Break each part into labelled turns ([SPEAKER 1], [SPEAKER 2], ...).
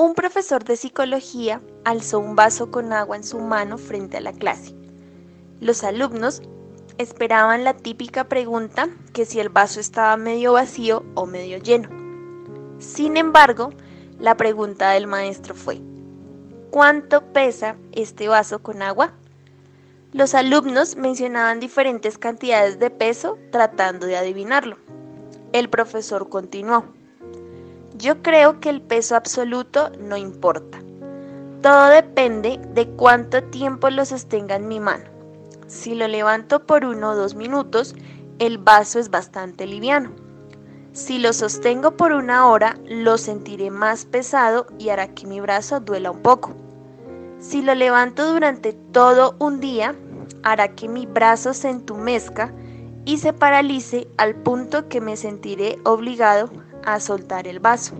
[SPEAKER 1] Un profesor de psicología alzó un vaso con agua en su mano frente a la clase. Los alumnos esperaban la típica pregunta que si el vaso estaba medio vacío o medio lleno. Sin embargo, la pregunta del maestro fue, ¿cuánto pesa este vaso con agua? Los alumnos mencionaban diferentes cantidades de peso tratando de adivinarlo. El profesor continuó. Yo creo que el peso absoluto no importa. Todo depende de cuánto tiempo lo sostenga en mi mano. Si lo levanto por uno o dos minutos, el vaso es bastante liviano. Si lo sostengo por una hora, lo sentiré más pesado y hará que mi brazo duela un poco. Si lo levanto durante todo un día, hará que mi brazo se entumezca y se paralice al punto que me sentiré obligado a soltar el vaso.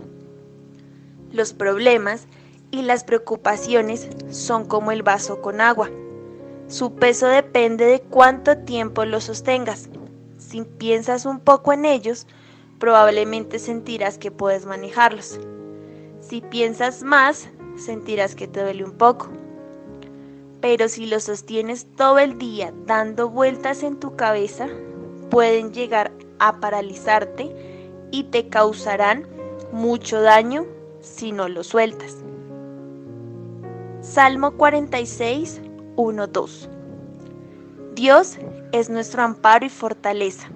[SPEAKER 1] Los problemas y las preocupaciones son como el vaso con agua. Su peso depende de cuánto tiempo lo sostengas. Si piensas un poco en ellos, probablemente sentirás que puedes manejarlos. Si piensas más, sentirás que te duele un poco. Pero si lo sostienes todo el día dando vueltas en tu cabeza, pueden llegar a paralizarte y te causarán mucho daño si no lo sueltas. Salmo 46, 1, 2. Dios es nuestro amparo y fortaleza,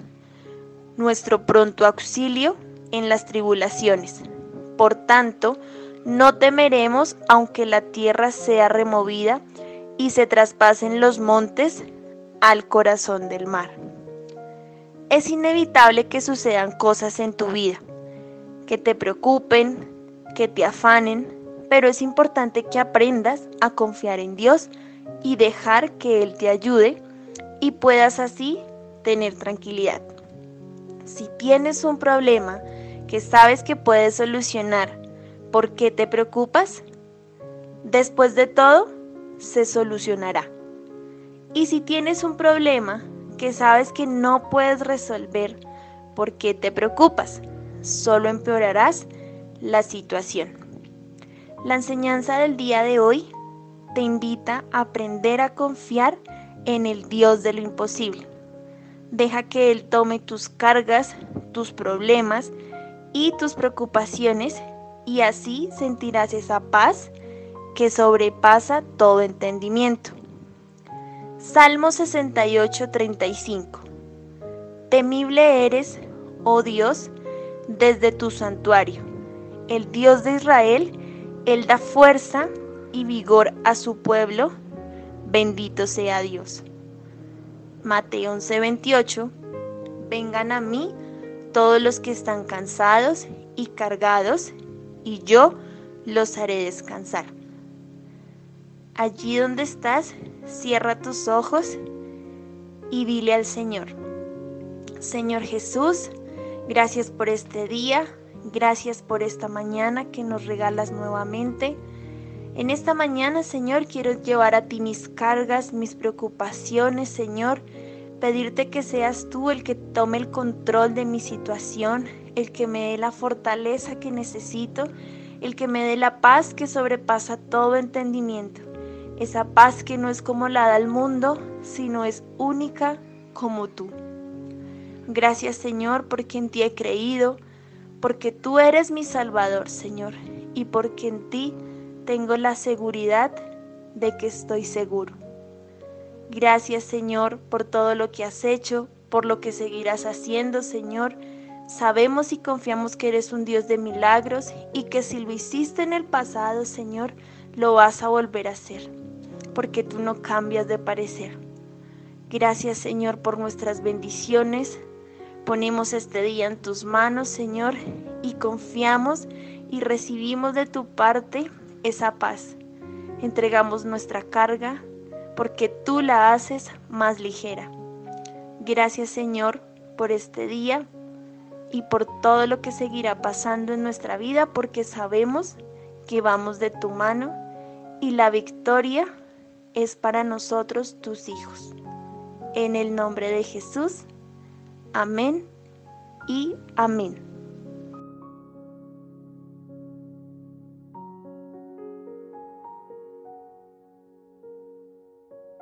[SPEAKER 1] nuestro pronto auxilio en las tribulaciones. Por tanto, no temeremos aunque la tierra sea removida y se traspasen los montes al corazón del mar. Es inevitable que sucedan cosas en tu vida, que te preocupen, que te afanen, pero es importante que aprendas a confiar en Dios y dejar que Él te ayude y puedas así tener tranquilidad. Si tienes un problema que sabes que puedes solucionar, ¿por qué te preocupas? Después de todo, se solucionará. Y si tienes un problema que sabes que no puedes resolver, ¿por qué te preocupas? Solo empeorarás la situación. La enseñanza del día de hoy te invita a aprender a confiar en el Dios de lo imposible. Deja que Él tome tus cargas, tus problemas y tus preocupaciones y así sentirás esa paz que sobrepasa todo entendimiento. Salmo 68, 35. Temible eres, oh Dios, desde tu santuario. El Dios de Israel, Él da fuerza y vigor a su pueblo. Bendito sea Dios. Mateo 11, 28. Vengan a mí todos los que están cansados y cargados, y yo los haré descansar. Allí donde estás, cierra tus ojos y dile al Señor, Señor Jesús, gracias por este día, gracias por esta mañana que nos regalas nuevamente. En esta mañana, Señor, quiero llevar a ti mis cargas, mis preocupaciones, Señor, pedirte que seas tú el que tome el control de mi situación, el que me dé la fortaleza que necesito, el que me dé la paz que sobrepasa todo entendimiento esa paz que no es como la da el mundo, sino es única como tú. Gracias Señor porque en ti he creído, porque tú eres mi Salvador Señor y porque en ti tengo la seguridad de que estoy seguro. Gracias Señor por todo lo que has hecho, por lo que seguirás haciendo Señor. Sabemos y confiamos que eres un Dios de milagros y que si lo hiciste en el pasado Señor, lo vas a volver a hacer porque tú no cambias de parecer. Gracias Señor por nuestras bendiciones. Ponemos este día en tus manos, Señor, y confiamos y recibimos de tu parte esa paz, entregamos nuestra carga porque tú la haces más ligera. Gracias Señor por este día y por todo lo que seguirá pasando en nuestra vida porque sabemos que vamos de tu mano y la victoria es para nosotros tus hijos. En el nombre de Jesús, amén y amén.